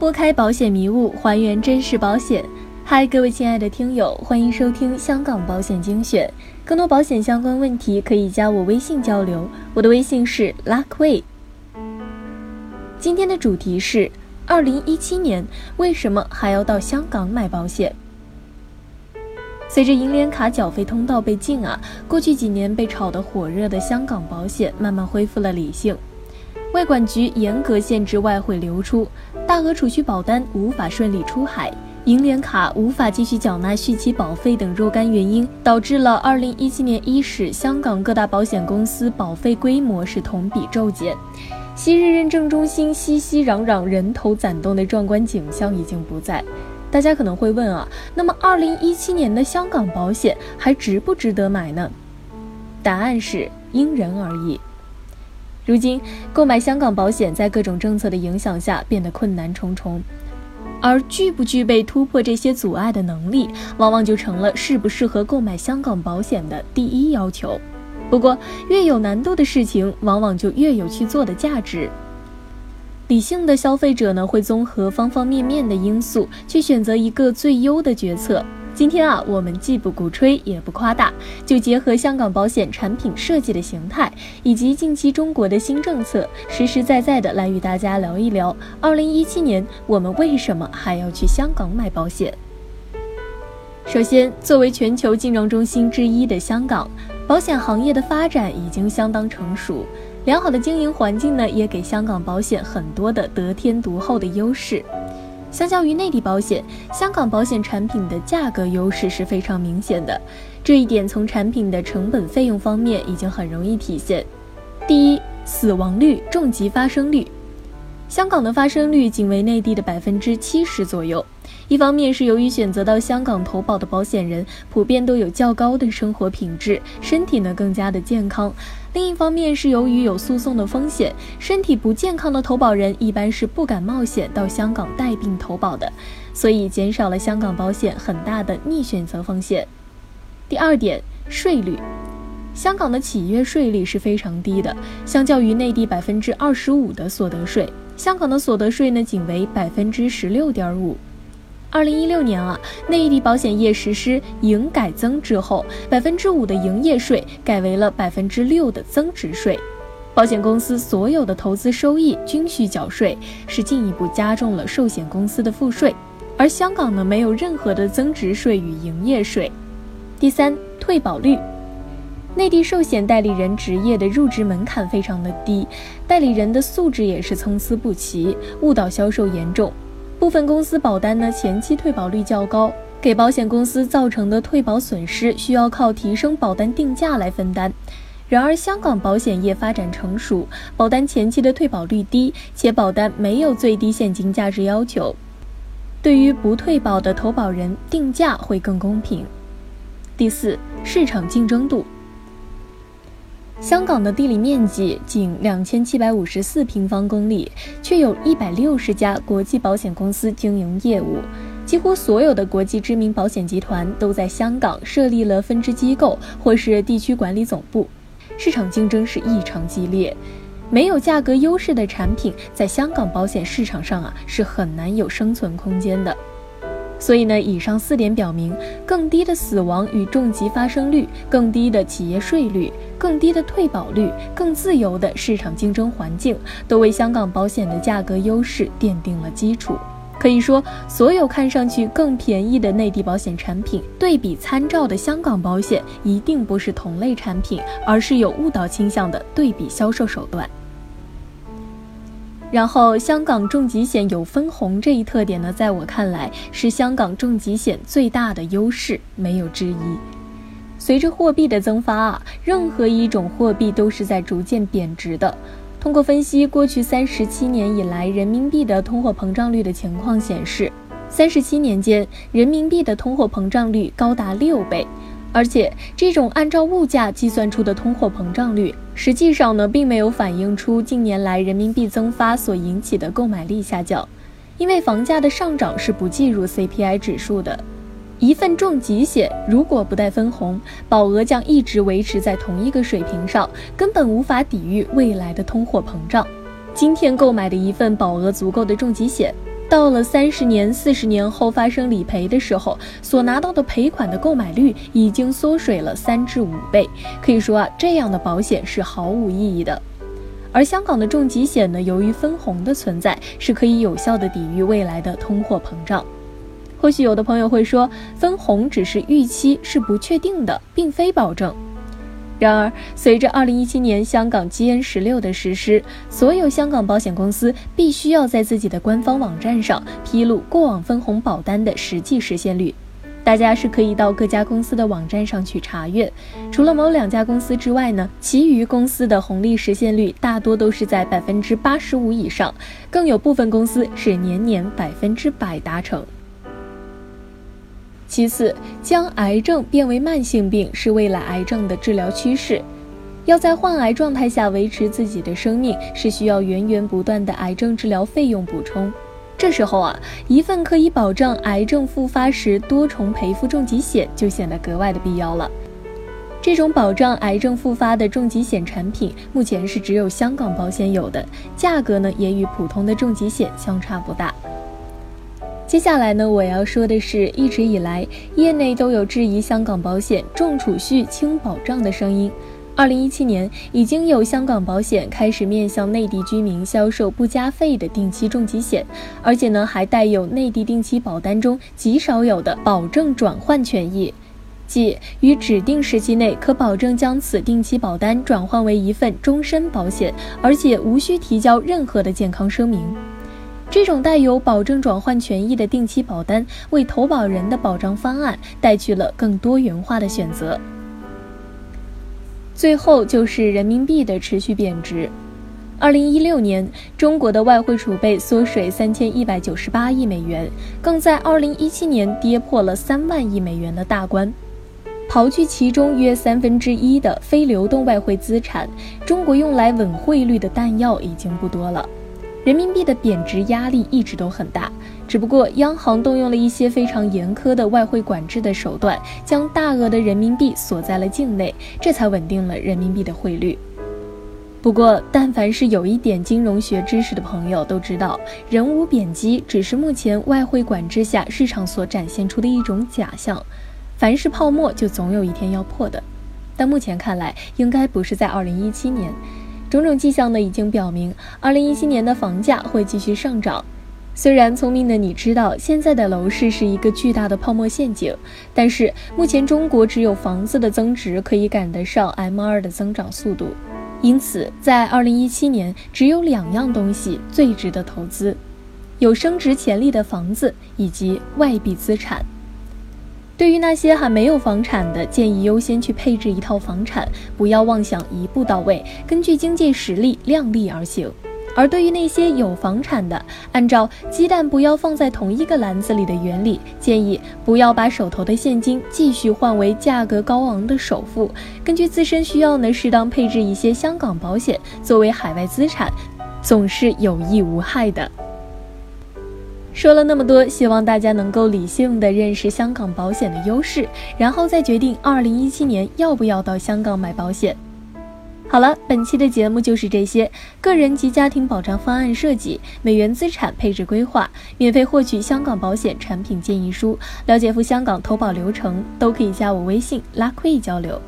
拨开保险迷雾，还原真实保险。嗨，各位亲爱的听友，欢迎收听香港保险精选。更多保险相关问题可以加我微信交流，我的微信是 Luckway。今天的主题是：二零一七年为什么还要到香港买保险？随着银联卡缴费通道被禁啊，过去几年被炒得火热的香港保险慢慢恢复了理性。外管局严格限制外汇流出，大额储蓄保单无法顺利出海，银联卡无法继续缴纳续期保费等若干原因，导致了2017年伊始香港各大保险公司保费规模是同比骤减。昔日认证中心熙熙攘攘、人头攒动的壮观景象已经不在。大家可能会问啊，那么二零一七年的香港保险还值不值得买呢？答案是因人而异。如今购买香港保险在各种政策的影响下变得困难重重，而具不具备突破这些阻碍的能力，往往就成了适不适合购买香港保险的第一要求。不过，越有难度的事情，往往就越有去做的价值。理性的消费者呢，会综合方方面面的因素，去选择一个最优的决策。今天啊，我们既不鼓吹也不夸大，就结合香港保险产品设计的形态，以及近期中国的新政策，实实在在的来与大家聊一聊。二零一七年，我们为什么还要去香港买保险？首先，作为全球金融中心之一的香港，保险行业的发展已经相当成熟。良好的经营环境呢，也给香港保险很多的得天独厚的优势。相较于内地保险，香港保险产品的价格优势是非常明显的。这一点从产品的成本费用方面已经很容易体现。第一，死亡率、重疾发生率，香港的发生率仅为内地的百分之七十左右。一方面是由于选择到香港投保的保险人普遍都有较高的生活品质，身体呢更加的健康；另一方面是由于有诉讼的风险，身体不健康的投保人一般是不敢冒险到香港带病投保的，所以减少了香港保险很大的逆选择风险。第二点，税率，香港的企业税率是非常低的，相较于内地百分之二十五的所得税，香港的所得税呢仅为百分之十六点五。二零一六年啊，内地保险业实施营改增之后，百分之五的营业税改为了百分之六的增值税，保险公司所有的投资收益均需缴税，是进一步加重了寿险公司的赋税。而香港呢，没有任何的增值税与营业税。第三，退保率，内地寿险代理人职业的入职门槛非常的低，代理人的素质也是参差不齐，误导销售严重。部分公司保单呢前期退保率较高，给保险公司造成的退保损失需要靠提升保单定价来分担。然而，香港保险业发展成熟，保单前期的退保率低，且保单没有最低现金价值要求，对于不退保的投保人定价会更公平。第四，市场竞争度。香港的地理面积仅两千七百五十四平方公里，却有一百六十家国际保险公司经营业务，几乎所有的国际知名保险集团都在香港设立了分支机构或是地区管理总部，市场竞争是异常激烈，没有价格优势的产品在香港保险市场上啊是很难有生存空间的。所以呢，以上四点表明，更低的死亡与重疾发生率、更低的企业税率、更低的退保率、更自由的市场竞争环境，都为香港保险的价格优势奠定了基础。可以说，所有看上去更便宜的内地保险产品，对比参照的香港保险，一定不是同类产品，而是有误导倾向的对比销售手段。然后，香港重疾险有分红这一特点呢，在我看来是香港重疾险最大的优势，没有之一。随着货币的增发啊，任何一种货币都是在逐渐贬值的。通过分析过去三十七年以来人民币的通货膨胀率的情况显示，三十七年间人民币的通货膨胀率高达六倍。而且，这种按照物价计算出的通货膨胀率，实际上呢，并没有反映出近年来人民币增发所引起的购买力下降，因为房价的上涨是不计入 CPI 指数的。一份重疾险如果不带分红，保额将一直维持在同一个水平上，根本无法抵御未来的通货膨胀。今天购买的一份保额足够的重疾险。到了三十年、四十年后发生理赔的时候，所拿到的赔款的购买率已经缩水了三至五倍。可以说啊，这样的保险是毫无意义的。而香港的重疾险呢，由于分红的存在，是可以有效的抵御未来的通货膨胀。或许有的朋友会说，分红只是预期，是不确定的，并非保证。然而，随着2017年香港 GN16 的实施，所有香港保险公司必须要在自己的官方网站上披露过往分红保单的实际实现率。大家是可以到各家公司的网站上去查阅。除了某两家公司之外呢，其余公司的红利实现率大多都是在百分之八十五以上，更有部分公司是年年百分之百达成。其次，将癌症变为慢性病是未来癌症的治疗趋势。要在患癌状态下维持自己的生命，是需要源源不断的癌症治疗费用补充。这时候啊，一份可以保障癌症复发时多重赔付重疾险就显得格外的必要了。这种保障癌症复发的重疾险产品，目前是只有香港保险有的，价格呢也与普通的重疾险相差不大。接下来呢，我要说的是，一直以来业内都有质疑香港保险重储蓄轻保障的声音。二零一七年，已经有香港保险开始面向内地居民销售不加费的定期重疾险，而且呢，还带有内地定期保单中极少有的保证转换权益，即于指定时期内可保证将此定期保单转换为一份终身保险，而且无需提交任何的健康声明。这种带有保证转换权益的定期保单，为投保人的保障方案带去了更多元化的选择。最后就是人民币的持续贬值。二零一六年，中国的外汇储备缩水三千一百九十八亿美元，更在二零一七年跌破了三万亿美元的大关。刨去其中约三分之一的非流动外汇资产，中国用来稳汇率的弹药已经不多了。人民币的贬值压力一直都很大，只不过央行动用了一些非常严苛的外汇管制的手段，将大额的人民币锁在了境内，这才稳定了人民币的汇率。不过，但凡是有一点金融学知识的朋友都知道，人无贬机只是目前外汇管制下市场所展现出的一种假象。凡是泡沫，就总有一天要破的。但目前看来，应该不是在二零一七年。种种迹象呢，已经表明，二零一七年的房价会继续上涨。虽然聪明的你知道，现在的楼市是一个巨大的泡沫陷阱，但是目前中国只有房子的增值可以赶得上 M 二的增长速度。因此，在二零一七年，只有两样东西最值得投资：有升值潜力的房子以及外币资产。对于那些还没有房产的，建议优先去配置一套房产，不要妄想一步到位，根据经济实力量力而行。而对于那些有房产的，按照鸡蛋不要放在同一个篮子里的原理，建议不要把手头的现金继续换为价格高昂的首付，根据自身需要呢，适当配置一些香港保险作为海外资产，总是有益无害的。说了那么多，希望大家能够理性的认识香港保险的优势，然后再决定二零一七年要不要到香港买保险。好了，本期的节目就是这些。个人及家庭保障方案设计、美元资产配置规划、免费获取香港保险产品建议书、了解赴香港投保流程，都可以加我微信拉 q 交流。